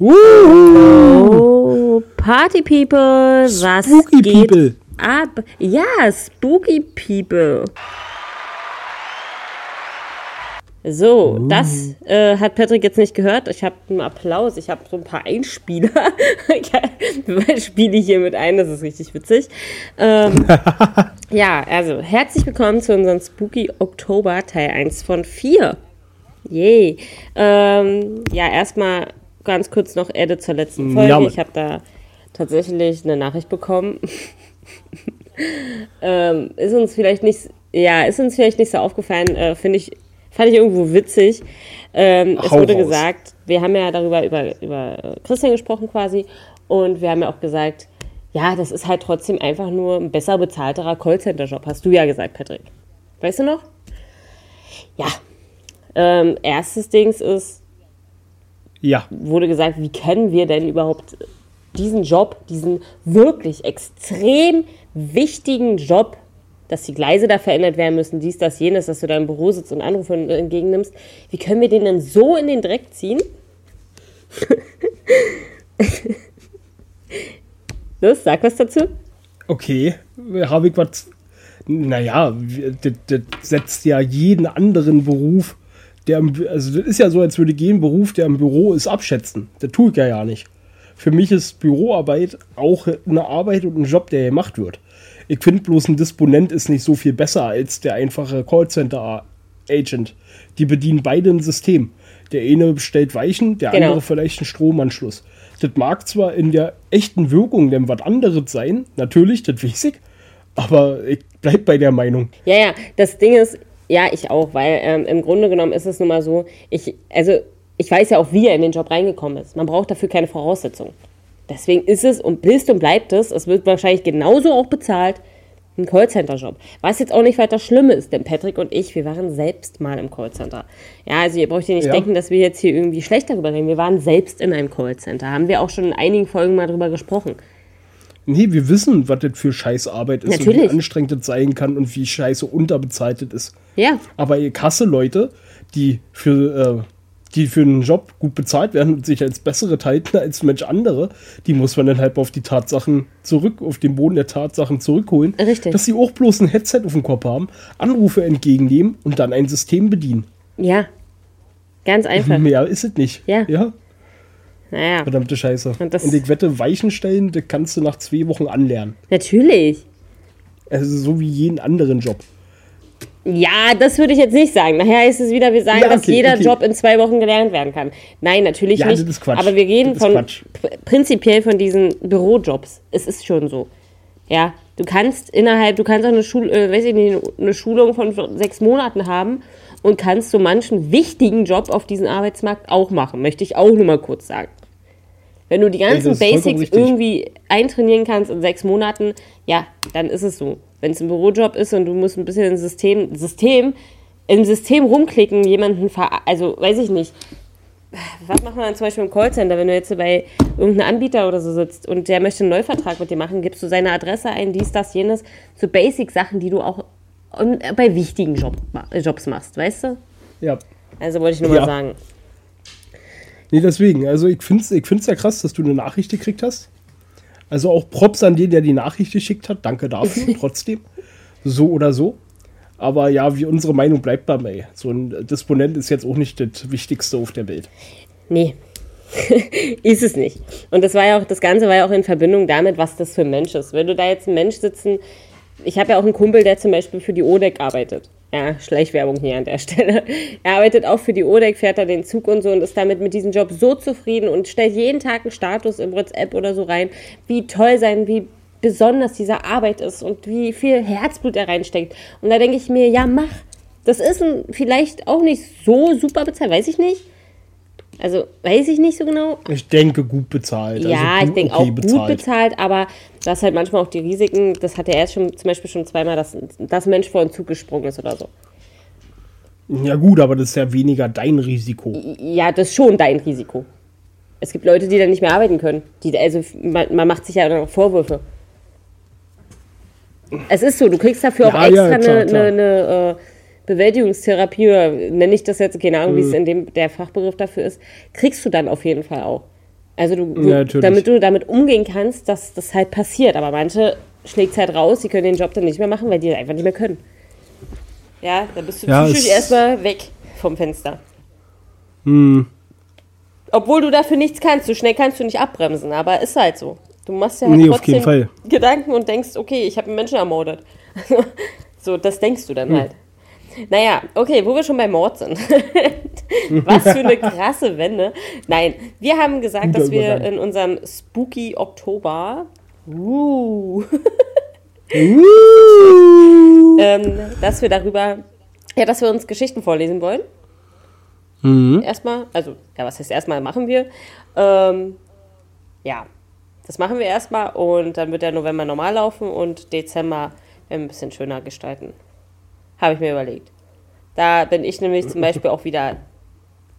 Oh, Party People, was Spooky geht People. ab? Ja, Spooky People. So, das äh, hat Patrick jetzt nicht gehört. Ich habe einen Applaus, ich habe so ein paar Einspieler. ich spiele hier mit ein, das ist richtig witzig. Ähm, ja, also herzlich willkommen zu unserem Spooky Oktober Teil 1 von 4. Yay. Ähm, ja, erstmal ganz kurz noch Edit zur letzten Folge. Ja, ich habe da tatsächlich eine Nachricht bekommen. ähm, ist uns vielleicht nicht, ja, ist uns vielleicht nicht so aufgefallen, äh, finde ich, fand ich irgendwo witzig. Ähm, es wurde raus. gesagt, wir haben ja darüber über, über äh, Christian gesprochen quasi und wir haben ja auch gesagt, ja, das ist halt trotzdem einfach nur ein besser bezahlterer Callcenter-Job, hast du ja gesagt, Patrick. Weißt du noch? Ja. Ähm, erstes Dings ist, Ja, wurde gesagt, wie können wir denn überhaupt diesen Job, diesen wirklich extrem wichtigen Job, dass die Gleise da verändert werden müssen, dies, das, jenes, dass du da im Büro sitzt und Anrufe entgegennimmst, wie können wir den denn so in den Dreck ziehen? Los, sag was dazu. okay. Habe ich was. Naja, das setzt ja jeden anderen Beruf, der also das ist ja so, als würde ich jeden Beruf, der im Büro ist, abschätzen. Das tue ich ja ja nicht. Für mich ist Büroarbeit auch eine Arbeit und ein Job, der gemacht wird. Ich finde bloß ein Disponent ist nicht so viel besser als der einfache Callcenter-Agent. Die bedienen beide ein System. Der eine bestellt Weichen, der Genau. andere vielleicht einen Stromanschluss. Das mag zwar in der echten Wirkung denn was anderes sein, natürlich, das weiß ich, aber ich bleib bei der Meinung. Ja, ja, das Ding ist, ja, ich auch, weil ähm, im Grunde genommen ist es nun mal so, ich, also ich weiß ja auch, wie er in den Job reingekommen ist. Man braucht dafür keine Voraussetzungen. Deswegen ist es und bist und bleibt es, es wird wahrscheinlich genauso auch bezahlt, ein Callcenter-Job. Was jetzt auch nicht weiter schlimm ist, denn Patrick und ich, wir waren selbst mal im Callcenter. Ja, also ihr braucht ihr nicht Ja. denken, dass wir jetzt hier irgendwie schlecht darüber reden. Wir waren selbst in einem Callcenter. Haben wir auch schon in einigen Folgen mal drüber gesprochen. Nee, wir wissen, was das für Scheißarbeit ist und Natürlich. wie anstrengend das sein kann und wie scheiße unterbezahlt das ist. Ja, Aber ihr Kasse Leute, die für, äh, die für einen Job gut bezahlt werden und sich als bessere halten als Mensch andere, die muss man dann halt auf die Tatsachen zurück, auf den Boden der Tatsachen zurückholen. Richtig. Dass sie auch bloß ein Headset auf dem Kopf haben, Anrufe entgegennehmen und dann ein System bedienen. ja. Ganz einfach. Mehr ist es nicht. Ja. ja? Naja, Verdammte Scheiße. Und und ich wette, Weichen stellen, das kannst du nach zwei Wochen anlernen. natürlich. Also so wie jeden anderen Job. Ja, das würde ich jetzt nicht sagen. Nachher ist es wieder, wir sagen, Ja, dass okay, jeder okay. Job in zwei Wochen gelernt werden kann. Nein, natürlich Ja, nicht. das ist Quatsch. Aber wir reden ist von Quatsch. pr- prinzipiell von diesen Bürojobs. Es ist schon so. Ja, du kannst innerhalb, du kannst auch eine, Schul äh, weiß ich nicht, eine Schulung von sechs Monaten haben und kannst so manchen wichtigen Job auf diesem Arbeitsmarkt auch machen. Möchte ich auch nur mal kurz sagen. Wenn du die ganzen vollkommen Basics irgendwie eintrainieren kannst in sechs Monaten, ja, dann ist es so. Wenn es ein Bürojob ist und du musst ein bisschen im System, System, im System rumklicken, jemanden ver, also weiß ich nicht. Was macht man dann zum Beispiel im Callcenter, wenn du jetzt bei irgendeinem Anbieter oder so sitzt und der möchte einen Neuvertrag mit dir machen, gibst du seine Adresse ein, dies, das, jenes, so Basic-Sachen, die du auch bei wichtigen Job, Jobs machst, weißt du? Ja. Also wollte ich nur mal Ja. sagen. Nee, deswegen. Also ich finde es ich find's ja krass, dass du eine Nachricht gekriegt hast. Also auch Props an den, der die Nachricht geschickt hat. Danke dafür, trotzdem. So oder so. Aber ja, wie unsere Meinung bleibt dabei. So ein Disponent ist jetzt auch nicht das Wichtigste auf der Welt. Nee. ist es nicht. Und das war ja auch, das Ganze war ja auch in Verbindung damit, was das für ein Mensch ist. Wenn du da jetzt ein Mensch sitzen, ich habe ja auch einen Kumpel, der zum Beispiel für die ODEC arbeitet. Ja, Schleichwerbung hier an der Stelle. Er arbeitet auch für die ODEC, fährt da den Zug und so und ist damit mit diesem Job so zufrieden und stellt jeden Tag einen Status im WhatsApp oder so rein, wie toll sein, wie besonders diese Arbeit ist und wie viel Herzblut er reinsteckt. Und da denke ich mir, ja, mach. Das ist ein, vielleicht auch nicht so super bezahlt, weiß ich nicht. Also, weiß ich nicht so genau. Ich denke, gut bezahlt. ja, also ich denke auch gut bezahlt, aber du hast halt manchmal auch die Risiken. Das hat er erst schon zum Beispiel schon zweimal, dass das Mensch vor einen Zug gesprungen ist oder so. Ja gut, aber das ist ja weniger dein Risiko. Ja, das ist schon dein Risiko. Es gibt Leute, die dann nicht mehr arbeiten können. Die, also man, man macht sich ja dann auch Vorwürfe. Es ist so, du kriegst dafür auch Ja, extra ja, klar, eine, klar. eine, eine äh, Bewältigungstherapie, oder nenne ich das jetzt, keine Ahnung, wie Mhm. es in dem der Fachbegriff dafür ist, kriegst du dann auf jeden Fall auch. Also du, Ja, damit du damit umgehen kannst, dass das halt passiert. Aber manche schlägt halt raus, die können den Job dann nicht mehr machen, weil die einfach nicht mehr können. Ja, dann bist du Ja, psychisch es- erstmal weg vom Fenster. Hm. Obwohl du dafür nichts kannst, so schnell kannst du nicht abbremsen, aber ist halt so. Du machst ja halt Nee, trotzdem. Gedanken und denkst, okay, ich habe einen Menschen ermordet. so, das denkst du Hm. dann halt. Naja, okay, wo wir schon bei Mord sind. Was für eine krasse Wende. Nein, wir haben gesagt, Guter dass wir Übergang. in unserem Spooky Oktober, uh, ähm, dass wir darüber, ja, dass wir uns Geschichten vorlesen wollen. Mhm. Erstmal, also, ja, was heißt erstmal machen wir? Ähm, ja, das machen wir erstmal und dann wird der November normal laufen und Dezember ein bisschen schöner gestalten. Habe ich mir überlegt. Da bin ich nämlich zum Beispiel auch wieder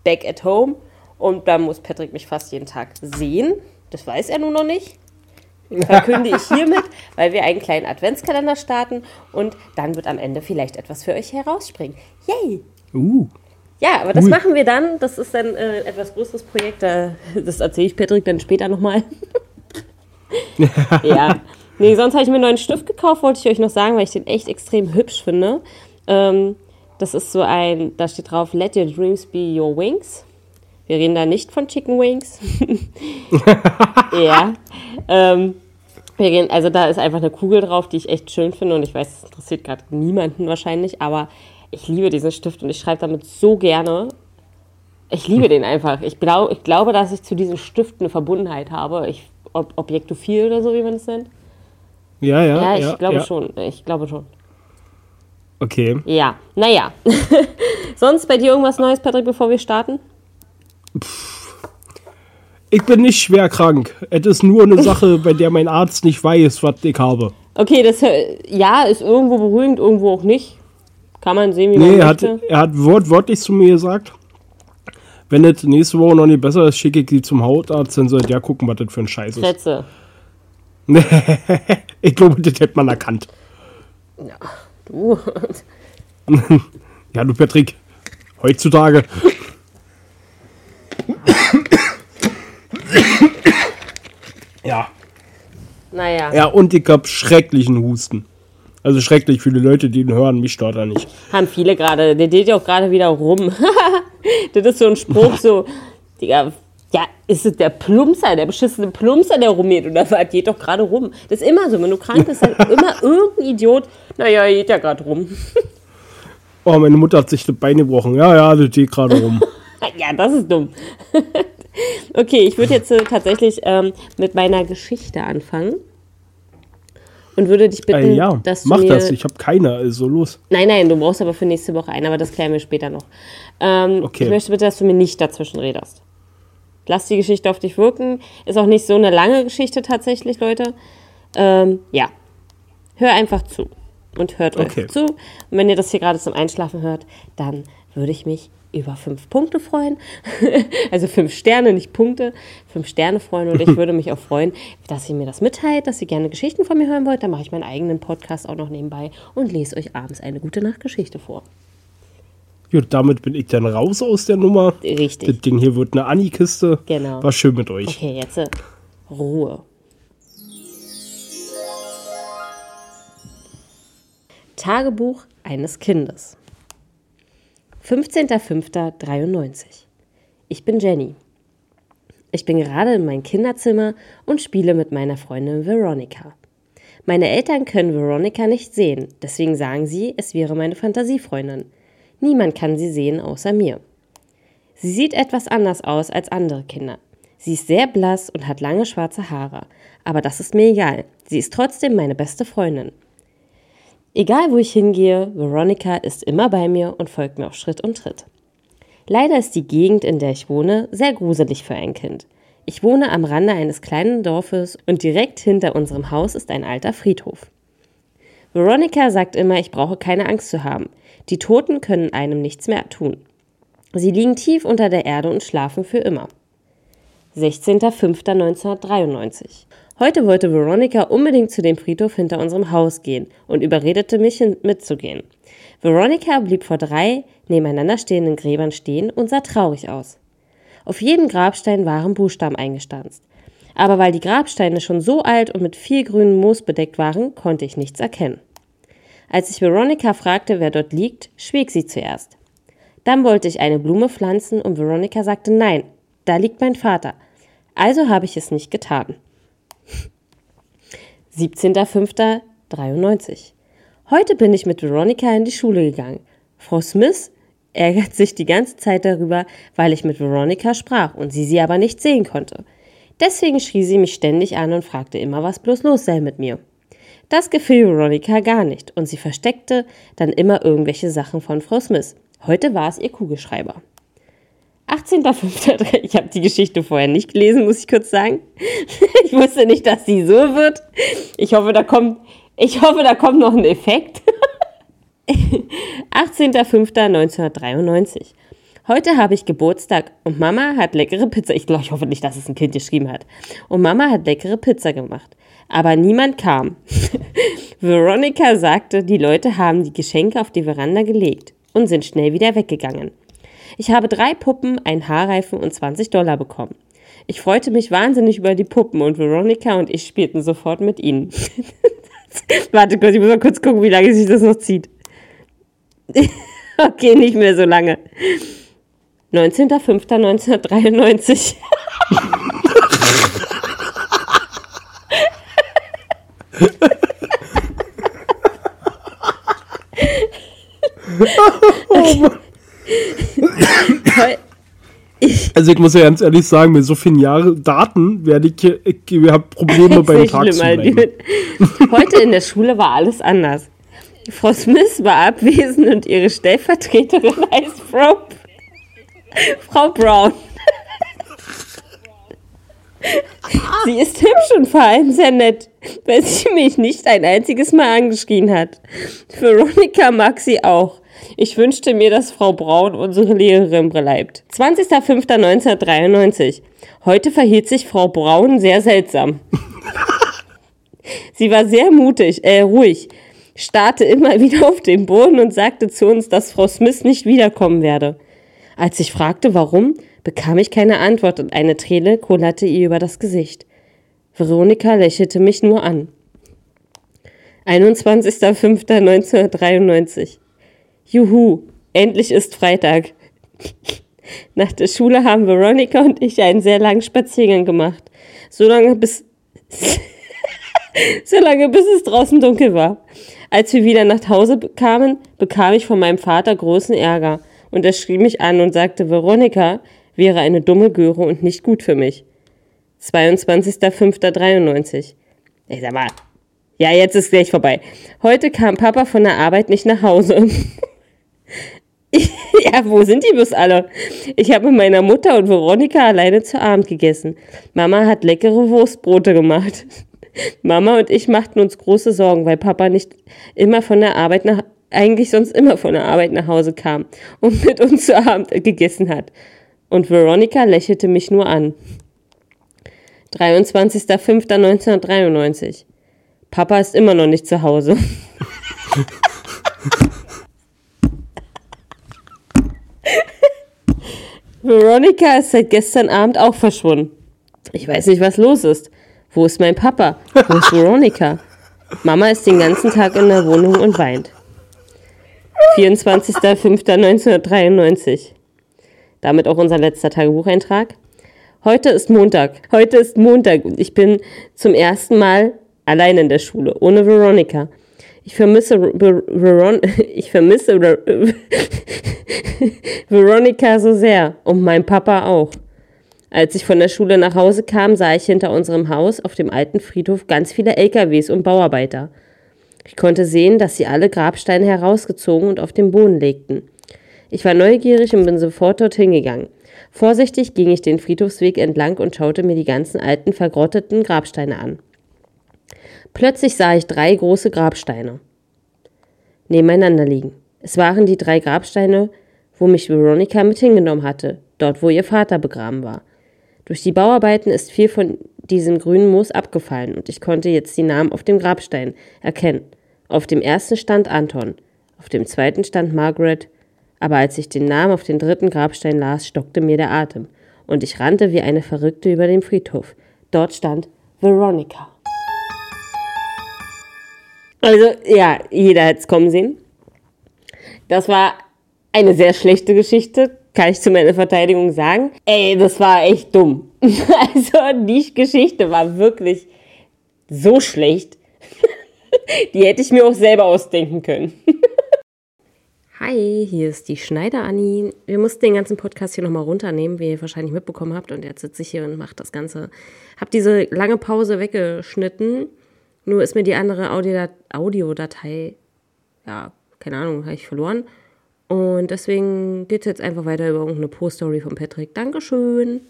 back at home und dann muss Patrick mich fast jeden Tag sehen. Das weiß er nun noch nicht. Verkünde ich hiermit, weil wir einen kleinen Adventskalender starten und dann wird am Ende vielleicht etwas für euch herausspringen. Yay! Uh. Ja, aber das Cool. machen wir dann. Das ist dann äh, etwas größeres Projekt. Äh, das erzähle ich Patrick dann später nochmal. ja. Nee, sonst habe ich mir einen neuen Stift gekauft, wollte ich euch noch sagen, weil ich den echt extrem hübsch finde. Ähm, das ist so ein, da steht drauf, Let your dreams be your wings. Wir reden da nicht von Chicken Wings. ja. Ähm, wir reden, also da ist einfach eine Kugel drauf, die ich echt schön finde und ich weiß, das interessiert gerade niemanden wahrscheinlich, aber ich liebe diesen Stift und ich schreibe damit so gerne. Ich liebe den einfach. Ich, glaub, ich glaube, dass ich zu diesem Stift eine Verbundenheit habe. Ich, ob, Objektophil oder so, wie man es nennt. Ja, ja. Ja, ich ja, glaube ja. schon. Ich glaube schon. Okay. Ja, naja. Sonst bei dir irgendwas Neues, Patrick, bevor wir starten? Ich bin nicht schwer krank. Es ist nur eine Sache, bei der mein Arzt nicht weiß, was ich habe. Okay, das ja ist irgendwo beruhigend, irgendwo auch nicht. Kann man sehen, wie man Nee, er hat, er hat wortwörtlich zu mir gesagt, wenn es nächste Woche noch nicht besser ist, schicke ich sie zum Hautarzt, dann soll der gucken, was das für ein Scheiß ist. Schätze. Ich glaube, das hätte man erkannt. Du. Ja, du Patrick, heutzutage. Ja. Naja. Ja, und ich hab schrecklichen Husten. Also schrecklich viele Leute, die ihn hören, mich stört er nicht. Haben viele gerade. Der geht ja auch gerade wieder rum. das ist so ein Spruch, so, Digga, ja, ist es der Plumpser, der beschissene Plumpser, der rumgeht oder was? Geht doch gerade rum. Das ist immer so, wenn du krank bist, dann immer irgendein Idiot, naja, geht ja gerade rum. Oh, meine Mutter hat sich das Bein gebrochen. Ja, ja, das geht gerade rum. ja, das ist dumm. okay, ich würde jetzt äh, tatsächlich ähm, mit meiner Geschichte anfangen. Und würde dich bitten, äh, ja, dass du mach das. Ich habe keine, also los. Nein, nein, du brauchst aber für nächste Woche einen, aber das klären wir später noch. Ähm, Okay. Ich möchte bitte, dass du mir nicht dazwischen redest. Lass die Geschichte auf dich wirken. Ist auch nicht so eine lange Geschichte tatsächlich, Leute. Ähm, ja. Hör einfach zu. Und hört Okay. euch zu. Und wenn ihr das hier gerade zum Einschlafen hört, dann würde ich mich über fünf Punkte freuen. also fünf Sterne, nicht Punkte. Fünf Sterne freuen. Und ich würde mich auch freuen, dass ihr mir das mitteilt, dass ihr gerne Geschichten von mir hören wollt. Dann mache ich meinen eigenen Podcast auch noch nebenbei und lese euch abends eine gute Nachtgeschichte vor. Gut, damit bin ich dann raus aus der Nummer. Richtig. Das Ding hier wird eine Anni-Kiste. Genau. War schön mit euch. Okay, jetzt äh, Ruhe. Tagebuch eines Kindes. 15.05.93. Ich bin Jenny. Ich bin gerade in meinem Kinderzimmer und spiele mit meiner Freundin Veronica. Meine Eltern können Veronica nicht sehen, deswegen sagen sie, es wäre meine Fantasiefreundin. Niemand kann sie sehen außer mir. Sie sieht etwas anders aus als andere Kinder. Sie ist sehr blass und hat lange schwarze Haare. Aber das ist mir egal. Sie ist trotzdem meine beste Freundin. Egal wo ich hingehe, Veronica ist immer bei mir und folgt mir auf Schritt und Tritt. Leider ist die Gegend, in der ich wohne, sehr gruselig für ein Kind. Ich wohne am Rande eines kleinen Dorfes und direkt hinter unserem Haus ist ein alter Friedhof. Veronica sagt immer, ich brauche keine Angst zu haben. Die Toten können einem nichts mehr tun. Sie liegen tief unter der Erde und schlafen für immer. 16.05.1993. Heute wollte Veronica unbedingt zu dem Friedhof hinter unserem Haus gehen und überredete mich mitzugehen. Veronica blieb vor drei nebeneinander stehenden Gräbern stehen und sah traurig aus. Auf jedem Grabstein waren Buchstaben eingestanzt. Aber weil die Grabsteine schon so alt und mit viel grünem Moos bedeckt waren, konnte ich nichts erkennen. Als ich Veronica fragte, wer dort liegt, schwieg sie zuerst. Dann wollte ich eine Blume pflanzen und Veronica sagte, nein, da liegt mein Vater. Also habe ich es nicht getan. 17.05.93 Heute bin ich mit Veronica in die Schule gegangen. Frau Smith ärgert sich die ganze Zeit darüber, weil ich mit Veronica sprach und sie sie aber nicht sehen konnte. Deswegen schrie sie mich ständig an und fragte immer, was bloß los sei mit mir. Das gefiel Veronica gar nicht und sie versteckte dann immer irgendwelche Sachen von Frau Smith. Heute war es ihr Kugelschreiber. 18.05. Ich habe die Geschichte vorher nicht gelesen, muss ich kurz sagen. Ich wusste nicht, dass sie so wird. Ich hoffe, da kommt, ich hoffe, da kommt noch ein Effekt. 18.05.1993. Heute habe ich Geburtstag und Mama hat leckere Pizza. Ich glaube, ich hoffe nicht, dass es ein Kind geschrieben hat. Und Mama hat leckere Pizza gemacht. Aber niemand kam. Veronica sagte, die Leute haben die Geschenke auf die Veranda gelegt und sind schnell wieder weggegangen. Ich habe drei Puppen, einen Haarreifen und 20 Dollar bekommen. Ich freute mich wahnsinnig über die Puppen und Veronica und ich spielten sofort mit ihnen. Warte kurz, ich muss mal kurz gucken, wie lange sich das noch zieht. okay, nicht mehr so lange. 19.05.1993. also ich muss ja ganz ehrlich sagen, mit so vielen Jahren Daten werde ich, ich, ich habe Probleme beim Tag zu Heute in der Schule war alles anders. Frau Smith war abwesend und ihre Stellvertreterin heißt Frau, Frau Brown. Sie ist hübsch und vor allem sehr nett, weil sie mich nicht ein einziges Mal angeschrien hat. Veronika mag sie auch. Ich wünschte mir, dass Frau Braun unsere Lehrerin bleibt. 20.05.1993. Heute verhielt sich Frau Braun sehr seltsam. sie war sehr mutig, äh, ruhig, starrte immer wieder auf den Boden und sagte zu uns, dass Frau Smith nicht wiederkommen werde. Als ich fragte, warum, bekam ich keine Antwort und eine Träne kullerte ihr über das Gesicht. Veronika lächelte mich nur an. 21.05.1993 Juhu, endlich ist Freitag. Nach der Schule haben Veronika und ich einen sehr langen Spaziergang gemacht. So lange bis, so lange bis es draußen dunkel war. Als wir wieder nach Hause kamen, bekam ich von meinem Vater großen Ärger und er schrie mich an und sagte, Veronika wäre eine dumme Göre und nicht gut für mich. 22.05.93 Ich sag mal, ja, jetzt ist gleich vorbei. Heute kam Papa von der Arbeit nicht nach Hause. ja, wo sind die bloß alle? Ich habe mit meiner Mutter und Veronika alleine zu Abend gegessen. Mama hat leckere Wurstbrote gemacht. Mama und ich machten uns große Sorgen, weil Papa nicht immer von der Arbeit nach, eigentlich sonst immer von der Arbeit nach Hause kam und mit uns zu Abend gegessen hat. Und Veronika lächelte mich nur an. 23.05.1993. Papa ist immer noch nicht zu Hause. Veronica ist seit gestern Abend auch verschwunden. Ich weiß nicht, was los ist. Wo ist mein Papa? Wo ist Veronica? Mama ist den ganzen Tag in der Wohnung und weint. 24.05.1993. Damit auch unser letzter Tagebucheintrag. Heute ist Montag. Heute ist Montag und ich bin zum ersten Mal allein in der Schule, ohne Veronica. Ich vermisse Veron ich vermisse Veronica so sehr und mein Papa auch. Als ich von der Schule nach Hause kam, sah ich hinter unserem Haus auf dem alten Friedhof ganz viele LKWs und Bauarbeiter. Ich konnte sehen, dass sie alle Grabsteine herausgezogen und auf den Boden legten. Ich war neugierig und bin sofort dorthin gegangen. Vorsichtig ging ich den Friedhofsweg entlang und schaute mir die ganzen alten, vergrotteten Grabsteine an. Plötzlich sah ich drei große Grabsteine nebeneinander liegen. Es waren die drei Grabsteine, wo mich Veronica mit hingenommen hatte, dort wo ihr Vater begraben war. Durch die Bauarbeiten ist viel von diesem grünen Moos abgefallen und ich konnte jetzt die Namen auf dem Grabstein erkennen. Auf dem ersten stand Anton, auf dem zweiten stand Margaret, aber als ich den Namen auf den dritten Grabstein las, stockte mir der Atem. und ich rannte wie eine Verrückte über den Friedhof. Dort stand Veronica. Also, ja, jeder hätte es kommen sehen. Das war eine sehr schlechte Geschichte, kann ich zu meiner Verteidigung sagen. Ey, das war echt dumm. Also, die Geschichte war wirklich so schlecht. Die hätte ich mir auch selber ausdenken können. Hi, hier ist die Schneider Anni. Wir mussten den ganzen Podcast hier nochmal runternehmen, wie ihr wahrscheinlich mitbekommen habt. Und jetzt sitze ich hier und mache das Ganze. Hab diese lange Pause weggeschnitten. Nur ist mir die andere Audiodatei, ja, keine Ahnung, habe ich verloren. Und deswegen geht es jetzt einfach weiter über irgendeine Post-Story von Patrick. Dankeschön.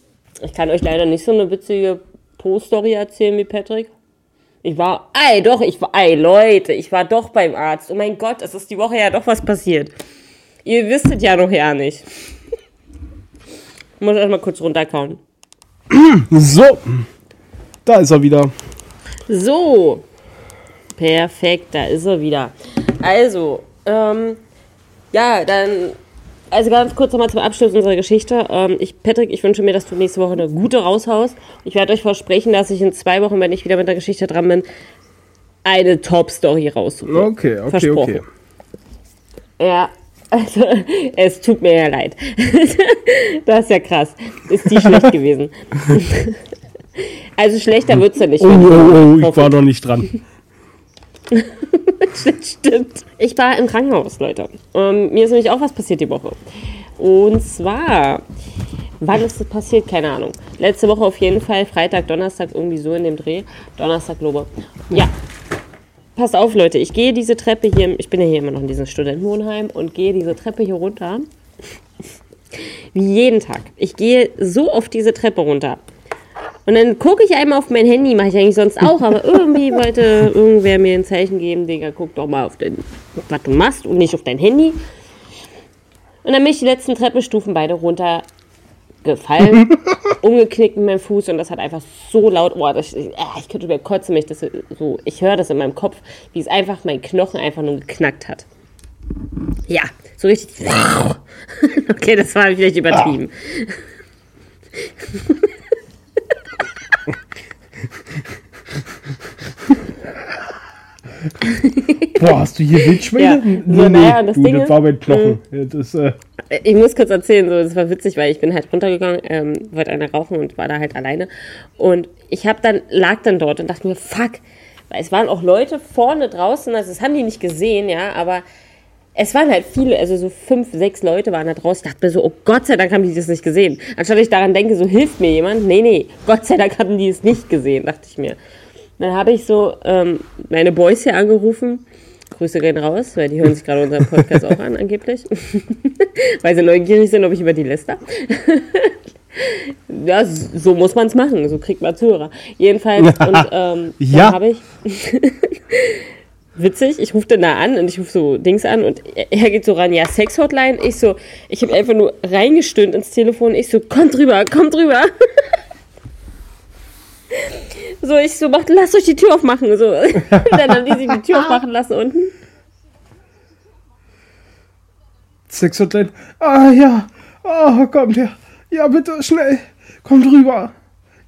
Ich kann euch leider nicht so eine witzige Post-Story erzählen wie Patrick. Ich war, ey, doch, ich war, ey, Leute, ich war doch beim Arzt. Oh mein Gott, es ist die Woche ja doch was passiert. Ihr wisstet ja noch ja nicht. Ich muss erstmal kurz runterkauen. So, da ist er wieder. So, perfekt, da ist er wieder. Also, ähm, ja, dann also ganz kurz nochmal zum Abschluss unserer Geschichte. Ähm, ich, Patrick, ich wünsche mir, dass du nächste Woche eine gute raushaust. Ich werde euch versprechen, dass ich in zwei Wochen, wenn ich wieder mit der Geschichte dran bin, eine Top-Story raussuche. Okay, okay, Versprochen. okay. Ja, also es tut mir ja leid. das ist ja krass. Ist die schlecht gewesen. also schlechter wird es ja nicht. Oh, oh, oh, ich war noch nicht dran. das stimmt. Ich war im Krankenhaus, Leute. Und mir ist nämlich auch was passiert die Woche. Und zwar, wann ist das passiert? Keine Ahnung. Letzte Woche auf jeden Fall, Freitag, Donnerstag, irgendwie so in dem Dreh. Donnerstag, glaube Ja. Passt auf, Leute. Ich gehe diese Treppe hier, ich bin ja hier immer noch in diesem Studentenwohnheim und gehe diese Treppe hier runter. Wie jeden Tag. Ich gehe so auf diese Treppe runter. Und dann gucke ich einmal auf mein Handy, mache ich eigentlich sonst auch, aber irgendwie wollte irgendwer mir ein Zeichen geben, Digga, guck doch mal auf den, was du machst und nicht auf dein Handy. Und dann bin ich die letzten Treppenstufen beide runtergefallen, umgeknickt mit meinem Fuß und das hat einfach so laut, oh, das, ich, äh, ich könnte mir kotzen, mich das so, ich höre das in meinem Kopf, wie es einfach mein Knochen einfach nur geknackt hat. Ja, so richtig. okay, das war vielleicht übertrieben. Boah, hast du hier Wildschweine? Ja. Nee, so, naja, das du, Ding das ist, war mein Knochen. äh, das, äh, Ich muss kurz erzählen, so, das war witzig, weil ich bin halt runtergegangen, ähm, wollte eine rauchen und war da halt alleine. Und ich hab dann, lag dann dort und dachte mir, fuck, weil es waren auch Leute vorne draußen, also das haben die nicht gesehen, ja, aber es waren halt viele, also so fünf, sechs Leute waren da draußen. Ich dachte mir so, oh Gott sei Dank haben die das nicht gesehen. Anstatt ich daran denke, so hilft mir jemand. Nee, nee, Gott sei Dank hatten die es nicht gesehen, dachte ich mir. Dann habe ich so ähm, meine Boys hier angerufen. Grüße gehen raus, weil die hören sich gerade unseren Podcast auch an, angeblich. weil sie neugierig sind, ob ich über die läster. ja, so muss man es machen, so kriegt man Zuhörer. Jedenfalls, und ähm, Ja. habe ich. Witzig, ich rufe dann da an und ich rufe so Dings an und er- geht so ran, ja, Sex-Hotline. Ich so, ich habe einfach nur reingestöhnt ins Telefon. Ich so, kommt rüber, kommt rüber. So, ich so, macht, lasst euch die Tür aufmachen. So. Dann haben die sich die Tür aufmachen lassen unten. Sex Hotline. Ah ja. Oh, kommt her. Ja, bitte, schnell. Kommt rüber.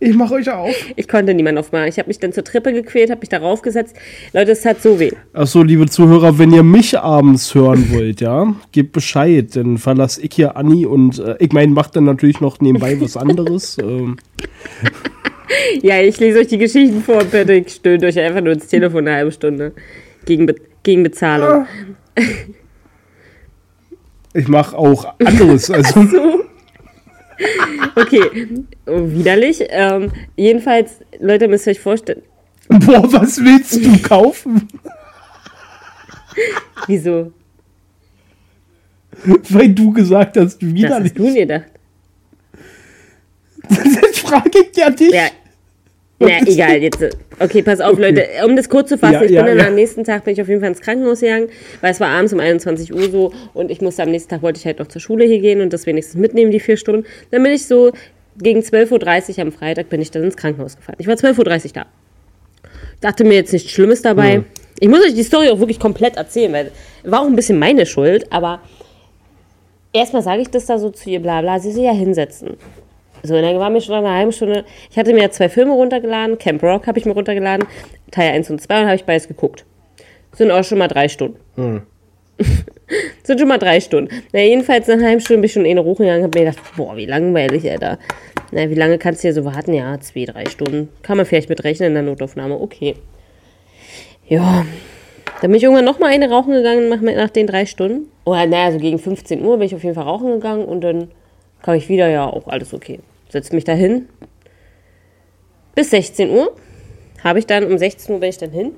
Ich mache euch auf. Ich konnte niemanden aufmachen. Ich habe mich dann zur Treppe gequält, habe mich darauf gesetzt. Leute, es hat so weh. Achso, liebe Zuhörer, wenn ihr mich abends hören wollt, ja, gebt Bescheid, dann verlass ich hier Anni und äh, ich meine, macht dann natürlich noch nebenbei was anderes. ähm, Ja, ich lese euch die Geschichten vor, bitte. Ich stöhnt euch einfach nur ins Telefon eine halbe Stunde. Gegen, Be gegen Bezahlung. ich mache auch anderes. Also, Okay, widerlich. Ähm, jedenfalls, Leute, müsst ihr euch vorstellen. boah, was willst du kaufen? Wieso? Weil du gesagt hast, Was widerlich. hast du dir gedacht? Das frage ich ja dich. Ja. Na, egal, jetzt. Okay, pass auf, Okay. Leute. Um das kurz zu fassen, Ja, ich ja, bin dann ja. am nächsten Tag bin ich auf jeden Fall ins Krankenhaus gegangen, weil es war abends um 21 Uhr so und ich musste am nächsten Tag wollte ich halt noch zur Schule hier gehen und das wenigstens mitnehmen, die vier Stunden. Dann bin ich so gegen 12.30 Uhr am Freitag bin ich dann ins Krankenhaus gefahren. Ich war 12.30 Uhr da. Dachte mir jetzt nichts Schlimmes dabei. Ja. Ich muss euch die Story auch wirklich komplett erzählen, weil war auch ein bisschen meine Schuld, aber erstmal sage ich das da so zu ihr, bla bla, sie soll ja hinsetzen. So, und dann war mir schon nach einer halben Stunde, ich hatte mir zwei Filme runtergeladen, Camp Rock habe ich mir runtergeladen, Teil 1 und 2 und habe ich beides geguckt. Sind auch schon mal drei Stunden. Sind schon mal drei Stunden. Na, jedenfalls nach einer halben Stunde bin ich schon in den hochgegangen und habe mir gedacht, boah, wie langweilig, Alter. Na, wie lange kannst du hier so warten? Ja, zwei, drei Stunden. Kann man vielleicht mitrechnen in der Notaufnahme. Okay. Ja. Dann bin ich irgendwann nochmal eine rauchen gegangen nach, nach den drei Stunden. Oder naja, so gegen 15 Uhr bin ich auf jeden Fall rauchen gegangen und dann kam ich wieder, ja, auch alles okay. Setz mich da hin. Bis 16 Uhr. Habe ich dann, um 16 Uhr bin ich dann hin.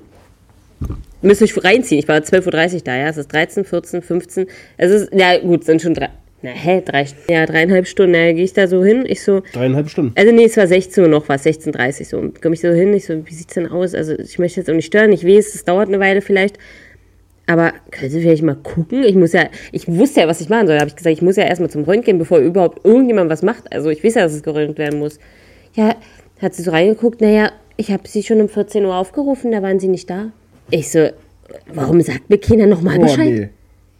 Müsst euch reinziehen. Ich war 12.30 Uhr da, ja. Es ist 13, 14, 15. Es ist, ja gut, sind schon drei. Na, hä, drei, ja, dreieinhalb Stunden. Ja, gehe ich da so hin. Ich so, Dreieinhalb Stunden. also nee, es war 16 Uhr noch, was 16.30 Uhr so. Komme ich so hin, ich so, wie sieht's denn aus? Also ich möchte jetzt auch nicht stören, ich weiß, es dauert eine Weile vielleicht. Aber können Sie vielleicht mal gucken? Ich muss ja, ich wusste ja, was ich machen soll. Da habe ich gesagt, ich muss ja erstmal zum Röntgen, bevor überhaupt irgendjemand was macht. Also ich weiß ja, dass es geröntgt werden muss. Ja, hat sie so reingeguckt, naja, ich habe sie schon um 14 Uhr aufgerufen, da waren sie nicht da. Ich so, warum sagt mir keiner nochmal Bescheid? nee.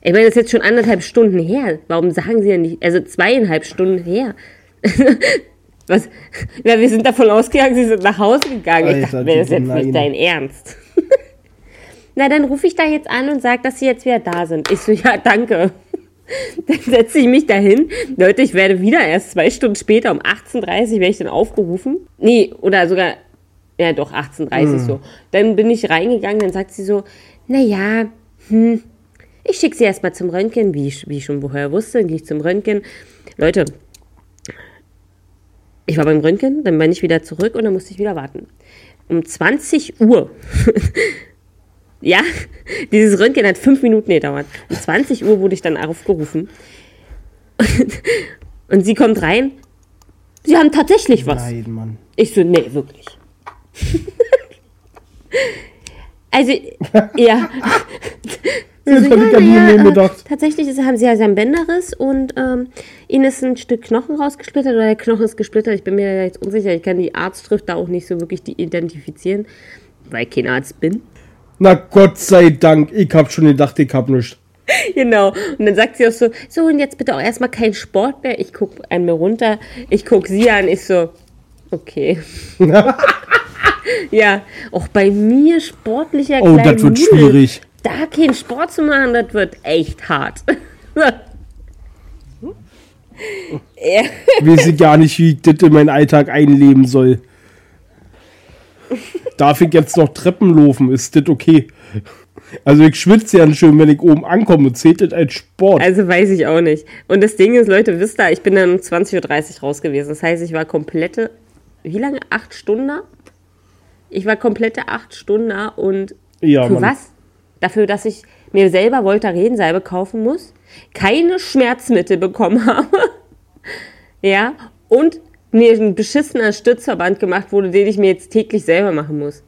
Ich meine, das ist jetzt schon anderthalb Stunden her. Warum sagen Sie ja nicht, also zweieinhalb Stunden her? Was? Ja, wir sind davon ausgegangen, Sie sind nach Hause gegangen. ich Alter, dachte mir, das ist jetzt nicht dein Ernst. Na, dann rufe ich da jetzt an und sage, dass Sie jetzt wieder da sind. Ich so, ja, danke. Dann setze ich mich dahin. Leute, ich werde wieder erst zwei Stunden später, um 18.30 Uhr, werde ich dann aufgerufen. Nee, oder sogar, ja doch, 18.30 Uhr so. Dann bin ich reingegangen, dann sagt sie so, naja, hm, ich schicke sie erstmal zum Röntgen, wie ich, wie ich schon vorher wusste, dann gehe ich zum Röntgen. Leute, ich war beim Röntgen, dann bin ich wieder zurück und dann musste ich wieder warten. Um 20 Uhr. ja, dieses Röntgen hat fünf Minuten gedauert. Um 20 Uhr wurde ich dann aufgerufen. und sie kommt rein. Sie haben tatsächlich was. Nein, Mann. Ich so, nee, wirklich. also, ja. Jetzt so, ich an naja, mir äh. Tatsächlich ist, haben sie ja einen Bänderriss und ähm, ihnen ist ein Stück Knochen rausgesplittert oder der Knochen ist gesplittert. Ich bin mir jetzt unsicher. Ich kann die Arztschrift da auch nicht so wirklich die identifizieren, weil ich kein Arzt bin. Na Gott sei Dank, ich hab schon gedacht, ich hab nichts. Genau. Und dann sagt sie auch so, so und jetzt bitte auch erstmal kein Sport mehr. Ich gucke an mir runter, ich gucke sie an, ich so, okay. ja, auch bei mir sportlicher Oh, das wird Nudel, schwierig. Da keinen Sport zu machen, das wird echt hart. ja. Weiß ich gar nicht, wie ich das in meinen Alltag einleben soll. Darf ich jetzt noch Treppen laufen? Ist das okay? Also ich schwitze ja schön, wenn ich oben ankomme. Zählt das als Sport? Also weiß ich auch nicht. Und das Ding ist, Leute, wisst ihr, ich bin dann um 20.30 Uhr raus gewesen. Das heißt, ich war komplette, wie lange? Acht Stunden? Ich war komplette acht Stunden und Ja, für Mann. was? Dafür, dass ich mir selber Voltaren-Salbe kaufen muss, keine Schmerzmittel bekommen habe, ja, und mir ein beschissener Stützverband gemacht wurde, den ich mir jetzt täglich selber machen muss.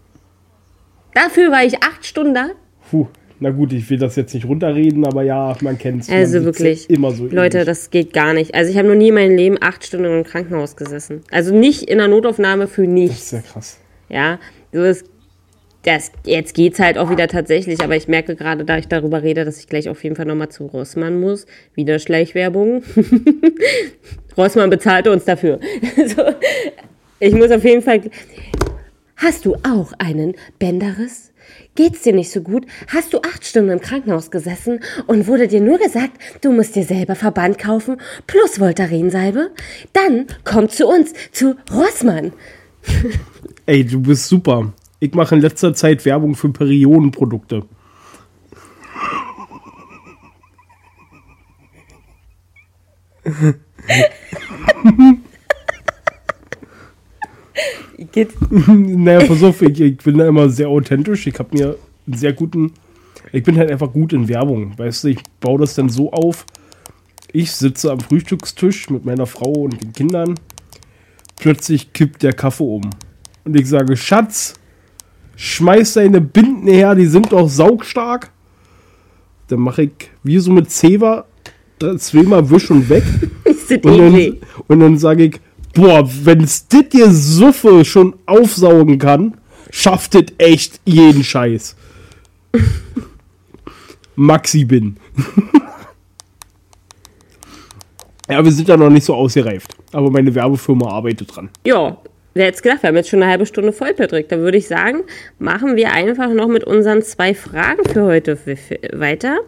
Dafür war ich acht Stunden da. Puh. Na gut, ich will das jetzt nicht runterreden, aber ja, man kennt es. Also wirklich, Immer so Leute, ähnlich. das geht gar nicht. Also ich habe noch nie in meinem Leben acht Stunden im Krankenhaus gesessen. Also nicht in der Notaufnahme für Das nichts. ist ja krass. Ja, so ist das, jetzt geht's halt auch wieder tatsächlich, aber ich merke gerade, da ich darüber rede, dass ich gleich auf jeden Fall nochmal zu Rossmann muss. Wieder Schleichwerbung. Rossmann bezahlte uns dafür. so, ich muss auf jeden Fall. Hast du auch einen Bänderriss? Geht's dir nicht so gut? Hast du acht Stunden im Krankenhaus gesessen und wurde dir nur gesagt, du musst dir selber Verband kaufen plus Voltarensalbe? Dann komm zu uns, zu Rossmann. Ey, du bist super. Ich mache in letzter Zeit Werbung für Periodenprodukte. Geht naja, pass auf, ich, ich bin da immer sehr authentisch. Ich habe mir einen sehr guten. Ich bin halt einfach gut in Werbung. Weißt du, ich baue das dann so auf. Ich sitze am Frühstückstisch mit meiner Frau und den Kindern. Plötzlich kippt der Kaffee um. Und ich sage, Schatz, schmeiß deine Binden her, die sind doch saugstark. Dann mache ich wie so mit Zewa zweimal Wisch und weg. Und dann, und dann sage ich, boah, wenn es dit dir Suffe schon aufsaugen kann, schafft es echt jeden Scheiß. Maxi bin. Ja, wir sind ja noch nicht so ausgereift. Aber meine Werbefirma arbeitet dran. Ja, wer hätte gedacht, wir haben jetzt schon eine halbe Stunde voll, Patrick. Da würde ich sagen, machen wir einfach noch mit unseren zwei Fragen für heute weiter.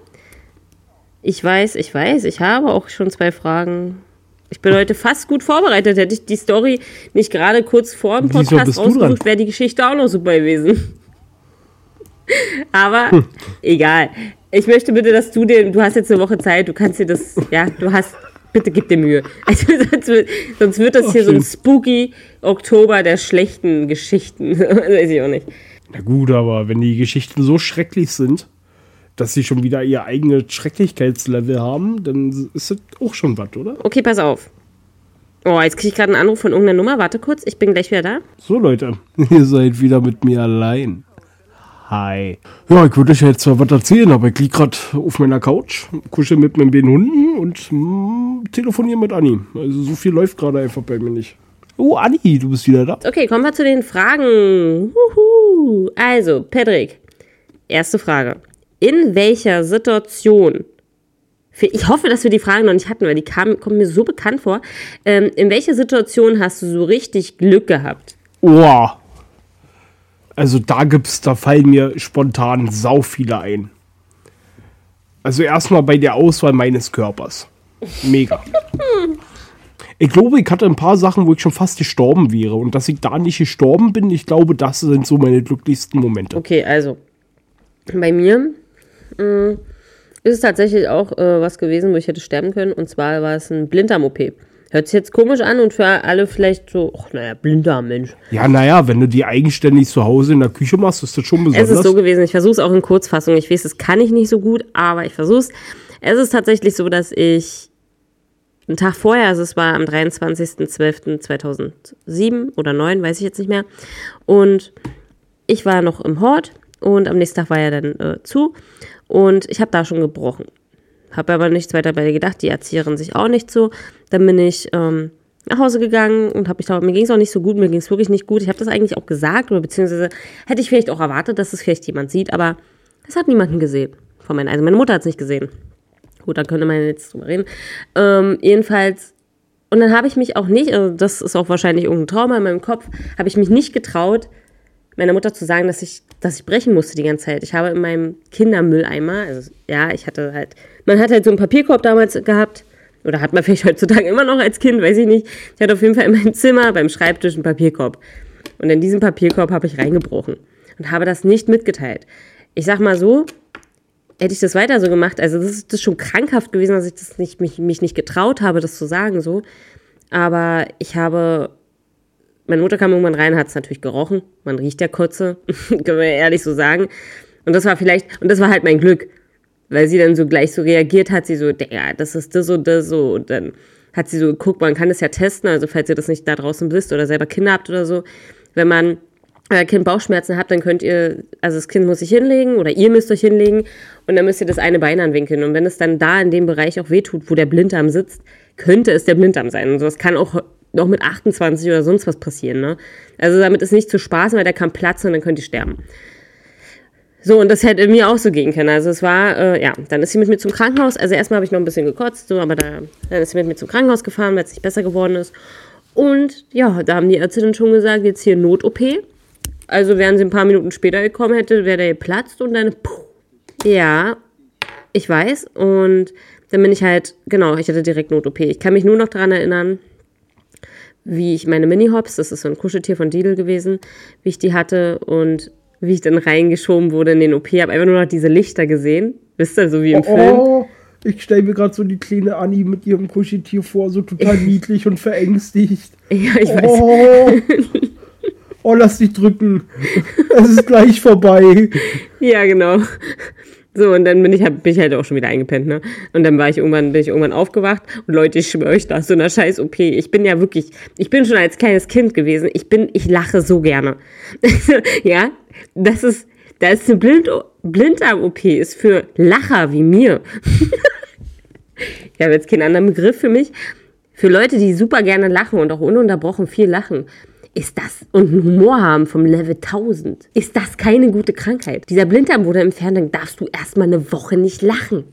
Ich weiß, ich weiß, ich habe auch schon zwei Fragen. Ich bin heute fast gut vorbereitet. Hätte ich die Story nicht gerade kurz vor dem Podcast ausgesucht, wäre die Geschichte auch noch super gewesen. Aber hm. egal. Ich möchte bitte, dass du dir, du hast jetzt eine Woche Zeit, du kannst dir das, ja, du hast, bitte gib dir Mühe. Also, sonst, wird, sonst wird das Ach, hier schön. so ein spooky Oktober der schlechten Geschichten. Weiß ich auch nicht. Na gut, aber wenn die Geschichten so schrecklich sind, dass sie schon wieder ihr eigenes Schrecklichkeitslevel haben, dann ist das auch schon was, oder? Okay, pass auf. Oh, jetzt kriege ich gerade einen Anruf von irgendeiner Nummer. Warte kurz, ich bin gleich wieder da. So, Leute, ihr seid wieder mit mir allein. Hi. Ja, ich würde euch jetzt zwar was erzählen, aber ich liege gerade auf meiner Couch, kuschel mit meinen beiden Hunden und mm, telefoniere mit Anni. Also so viel läuft gerade einfach bei mir nicht. Oh, Anni, du bist wieder da. Okay, kommen wir zu den Fragen. Uhu. Also, Patrick, erste Frage in welcher Situation, ich hoffe, dass wir die Fragen noch nicht hatten, weil die kamen, kommen mir so bekannt vor, ähm, in welcher Situation hast du so richtig Glück gehabt? Oh. Also da gibt's, da fallen mir spontan sau viele ein. Also erstmal bei der Auswahl meines Körpers. Mega. Ich glaube, ich hatte ein paar Sachen, wo ich schon fast gestorben wäre. Und dass ich da nicht gestorben bin, ich glaube, das sind so meine glücklichsten Momente. Okay, also bei mir mh, mm, ist es tatsächlich auch äh, was gewesen, wo ich hätte sterben können. Und zwar war es ein Blinddarm-OP. Hört sich jetzt komisch an und für alle vielleicht so, ach naja, Blinddarm, Mensch. Ja, naja, wenn du die eigenständig zu Hause in der Küche machst, ist das schon besonders. Es ist so gewesen, ich versuche es auch in Kurzfassung. Ich weiß, das kann ich nicht so gut, aber ich versuche es. Es ist tatsächlich so, dass ich einen Tag vorher, also es war am 23.12.2007 oder 9, weiß ich jetzt nicht mehr. Und ich war noch im Hort und am nächsten Tag war er dann äh, zu. Und ich habe da schon gebrochen. Habe aber nichts weiter bei dir gedacht. Die Erzieherin sich auch nicht so. Dann bin ich ähm, nach Hause gegangen und habe mich da, mir ging es auch nicht so gut, mir ging es wirklich nicht gut. Ich habe das eigentlich auch gesagt oder beziehungsweise hätte ich vielleicht auch erwartet, dass es vielleicht jemand sieht, aber es hat niemanden gesehen. Von meinen, also meine Mutter hat es nicht gesehen. Gut, dann könnte man jetzt drüber reden. Ähm, jedenfalls, und dann habe ich mich auch nicht, also das ist auch wahrscheinlich irgendein Trauma in meinem Kopf, habe ich mich nicht getraut, meiner Mutter zu sagen, dass ich, dass ich brechen musste die ganze Zeit. Ich habe in meinem Kindermülleimer, also ja, ich hatte halt, man hat halt so einen Papierkorb damals gehabt, oder hat man vielleicht heutzutage immer noch als Kind, weiß ich nicht. Ich hatte auf jeden Fall in meinem Zimmer beim Schreibtisch einen Papierkorb. Und in diesen Papierkorb habe ich reingebrochen und habe das nicht mitgeteilt. Ich sag mal so, hätte ich das weiter so gemacht, also das ist, schon krankhaft gewesen, dass ich das nicht, mich, mich nicht getraut habe, das zu sagen so. Aber ich habe meine Mutter kam irgendwann rein, hat es natürlich gerochen. Man riecht ja Kotze, können wir ehrlich so sagen. Und das war vielleicht, und das war halt mein Glück, weil sie dann so gleich so reagiert hat, sie so, ja, das ist das und das so. Und dann hat sie so geguckt, man kann das ja testen, also falls ihr das nicht da draußen wisst oder selber Kinder habt oder so, wenn man euer Kind Bauchschmerzen habt, dann könnt ihr, also das Kind muss sich hinlegen oder ihr müsst euch hinlegen und dann müsst ihr das eine Bein anwinkeln. Und wenn es dann da in dem Bereich auch wehtut, wo der Blinddarm sitzt, könnte es der Blinddarm sein. Und das kann auch noch mit 28 oder sonst was passieren. Ne? Also damit ist nicht zu spaßen, weil der kann platzen und dann könnt ihr sterben. So, und das hätte mir auch so gehen können. Also es war, äh, ja, dann ist sie mit mir zum Krankenhaus. Also erstmal habe ich noch ein bisschen gekotzt, so, aber da, dann ist sie mit mir zum Krankenhaus gefahren, weil es nicht besser geworden ist. Und ja, da haben die Ärzte dann schon gesagt, jetzt hier Not-OP. Also wären sie ein paar Minuten später gekommen hätte, wäre der geplatzt und dann, puh, ja, ich weiß. Und dann bin ich halt, genau, ich hatte direkt Not-OP. Ich kann mich nur noch daran erinnern, wie ich meine Mini-Hops, das ist so ein Kuscheltier von Didel gewesen, wie ich die hatte und wie ich dann reingeschoben wurde in den OP. Ich habe einfach nur noch diese Lichter gesehen. Wisst ihr, so wie im oh, Film. Oh, ich stelle mir gerade so die kleine Annie mit ihrem Kuscheltier vor, so total niedlich und verängstigt. Ja, ich weiß. Oh, oh lass dich drücken. Es ist gleich vorbei. Ja, genau. So, und dann bin ich, bin ich halt auch schon wieder eingepennt, ne? Und dann war ich irgendwann, bin ich irgendwann aufgewacht und Leute, ich schwöre euch, da ist so eine scheiß OP. Ich bin ja wirklich, ich bin schon als kleines Kind gewesen. Ich bin, ich lache so gerne. ja, das ist, da ist eine Blind, Blinddarm-OP, ist für Lacher wie mir. ich habe jetzt keinen anderen Begriff für mich. Für Leute, die super gerne lachen und auch ununterbrochen viel lachen. Ist das und einen Humor haben vom Level 1000? Ist das keine gute Krankheit? Dieser Blinddarm wurde entfernt, dann darfst du erstmal eine Woche nicht lachen.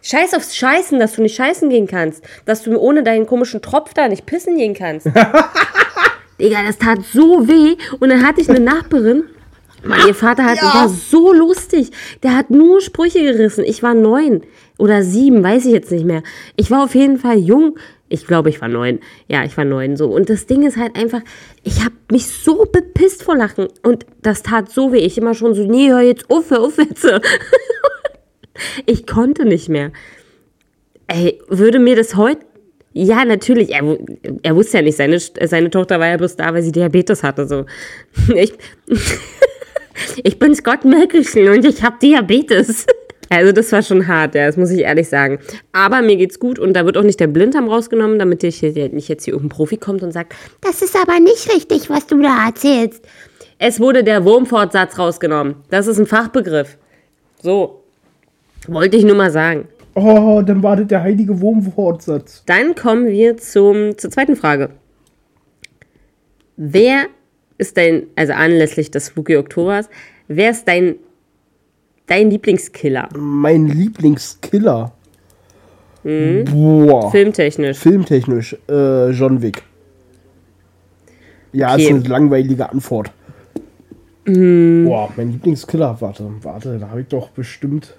Scheiß aufs Scheißen, dass du nicht scheißen gehen kannst. Dass du ohne deinen komischen Tropf da nicht pissen gehen kannst. Digga, das tat so weh. Und dann hatte ich eine Nachbarin. Mann, ihr Vater hat, war so lustig. Der hat nur Sprüche gerissen. Ich war neun oder sieben, weiß ich jetzt nicht mehr. Ich war auf jeden Fall jung. Ich glaube, ich war neun. Ja, ich war neun so. Und das Ding ist halt einfach, ich habe mich so bepisst vor Lachen. Und das tat so weh. Ich immer schon so, nee, hör jetzt auf, hör auf jetzt. Ich konnte nicht mehr. Ey, würde mir das heute. Ja, natürlich. Er, er wusste ja nicht, seine, seine Tochter war ja bloß da, weil sie Diabetes hatte. So. Ich, ich bin Scott Melkelchen und ich habe Diabetes. Also das war schon hart, ja, das muss ich ehrlich sagen. Aber mir geht's gut und da wird auch nicht der Blinddarm rausgenommen, damit ich nicht jetzt hier irgendein Profi kommt und sagt, das ist aber nicht richtig, was du da erzählst. Es wurde der Wurmfortsatz rausgenommen. Das ist ein Fachbegriff. So. Wollte ich nur mal sagen. Oh, dann wartet der heilige Wurmfortsatz. Dann kommen wir zum, zur zweiten Frage. Wer ist dein, also anlässlich des Spooky Oktobers, wer ist dein, dein Lieblingskiller? Mein Lieblingskiller. Mhm. Boah. Filmtechnisch. Filmtechnisch, äh, John Wick. Ja, Okay. ist eine langweilige Antwort. Mhm. Boah, mein Lieblingskiller, warte, warte, da habe ich doch bestimmt.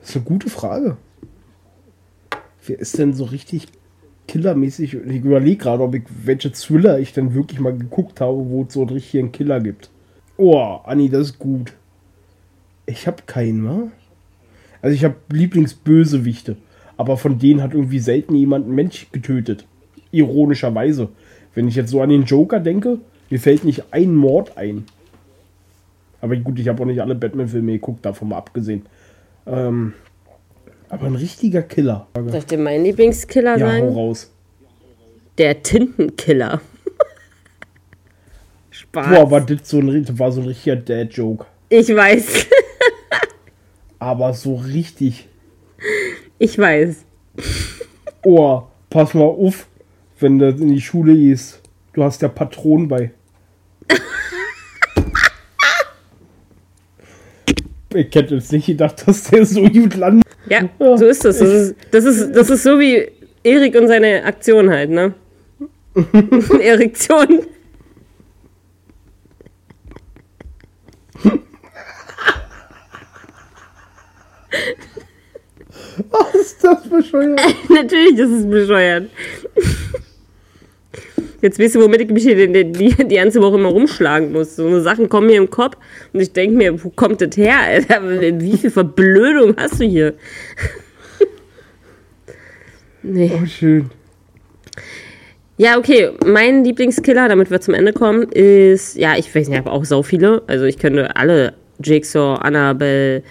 Das ist eine gute Frage. Wer ist denn so richtig killermäßig? Ich überlege gerade, ob ich welche Thriller ich denn wirklich mal geguckt habe, wo es so einen richtigen Killer gibt. Oh, Anni, das ist gut. Ich habe keinen, wa? Also ich habe Lieblingsbösewichte, aber von denen hat irgendwie selten jemand einen Mensch getötet. Ironischerweise. Wenn ich jetzt so an den Joker denke, mir fällt nicht ein Mord ein. Aber gut, ich habe auch nicht alle Batman-Filme geguckt, davon mal abgesehen. Ähm, aber ein richtiger Killer. Soll ich dir meinen Lieblingskiller Ja, hau sagen? raus. Der Tintenkiller. Spaß. Boah, war das so ein, das war so ein richtiger Dad-Joke. Ich weiß. Aber so richtig. Ich weiß. Oh, pass mal auf, wenn du in die Schule gehst. Du hast ja Patronen bei. ich hätte jetzt nicht gedacht, dass der so gut landet. Ja, so ist das. Das ist, das ist, das ist so wie Erik und seine Aktion halt, ne? Erektion. Was ist das bescheuert? Natürlich ist es bescheuert. Jetzt weißt du, womit ich mich hier die, die, die ganze Woche immer rumschlagen muss. So eine Sachen kommen mir im Kopf und ich denke mir, wo kommt das her, Alter? Wie viel Verblödung hast du hier? nee. Oh, schön. Ja, okay. Mein Lieblingskiller, damit wir zum Ende kommen, ist, ja, ich weiß nicht, ich habe auch so viele. Also ich könnte alle, Jigsaw, Annabelle,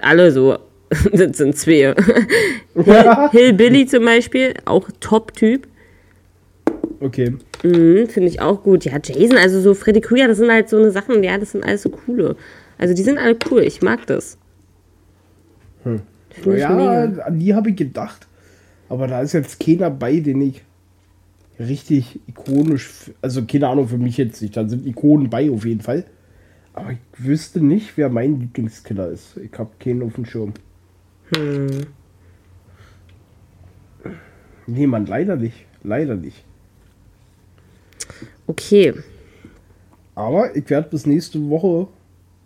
alle so. das sind zwei. Hill, Hillbilly zum Beispiel, auch Top-Typ. Okay. Mhm, Finde ich auch gut. Ja, Jason, also so Freddy Krueger, das sind halt so eine Sachen, ja, das sind alles so coole. Also die sind alle cool, ich mag das. Finde ich Ja, mega. an die habe ich gedacht. Aber da ist jetzt keiner bei, den ich richtig ikonisch. Also, keine Ahnung, für mich jetzt nicht. Da sind Ikonen bei, auf jeden Fall. Aber ich wüsste nicht, wer mein Lieblingskiller ist. Ich habe keinen auf dem Schirm. Nee, Mann, leider nicht. Leider nicht. Okay. Aber ich werde bis nächste Woche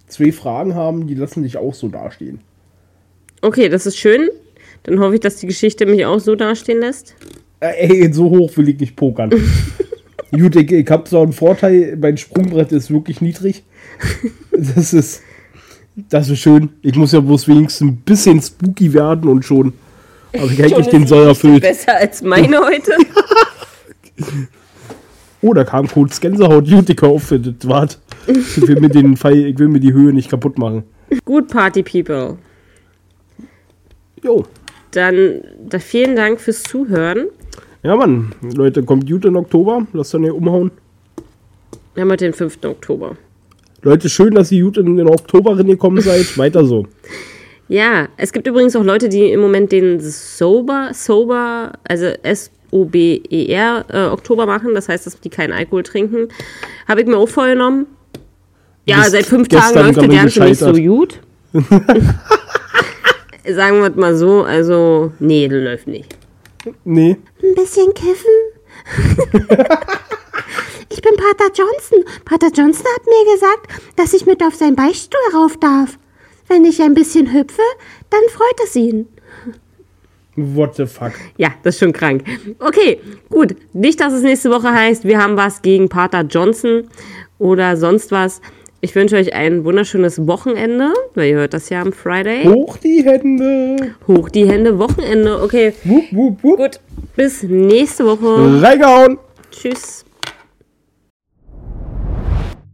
zwei Fragen haben, die lassen dich auch so dastehen. Okay, das ist schön. Dann hoffe ich, dass die Geschichte mich auch so dastehen lässt. Äh, Ey, so hoch will ich nicht pokern. Gut, ich, ich habe so einen Vorteil, mein Sprungbrett ist wirklich niedrig. Das ist, das ist schön. Ich muss ja bloß wenigstens ein bisschen spooky werden und schon habe ich eigentlich den Soll erfüllt. Besser als meine heute. Oh, da kam kurz Gänsehaut. Gut, ich hoffe, das war's. Ich will mir den Fall, ich will mir die Höhe nicht kaputt machen. Gut, Party People. Jo. Dann da vielen Dank fürs Zuhören. Ja, Mann. Leute, kommt gut in Oktober. Lasst dann hier umhauen. Wir haben heute den 5. Oktober. Leute, schön, dass ihr gut in den Oktober gekommen seid. Weiter so. Ja, es gibt übrigens auch Leute, die im Moment den Sober, Sober, also S-O-B-E-R äh, Oktober machen. Das heißt, dass die keinen Alkohol trinken. Habe ich mir auch vorgenommen. Ja, Bist seit fünf Tagen läuft der Ganze nicht so gut. sagen wir es mal so, also, nee, das läuft nicht. Nee. Ein bisschen kiffen. ich bin Pater Johnson. Pater Johnson hat mir gesagt, dass ich mit auf seinen Beichtstuhl rauf darf. Wenn ich ein bisschen hüpfe, dann freut es ihn. What the fuck? Ja, das ist schon krank. Okay, gut. Nicht, dass es nächste Woche heißt, wir haben was gegen Pater Johnson oder sonst was. Ich wünsche euch ein wunderschönes Wochenende, weil ihr hört das ja am Friday. Hoch die Hände. Hoch die Hände, Wochenende. Okay, Wupp, wupp, wupp. gut. Bis nächste Woche. Reingehauen. Tschüss.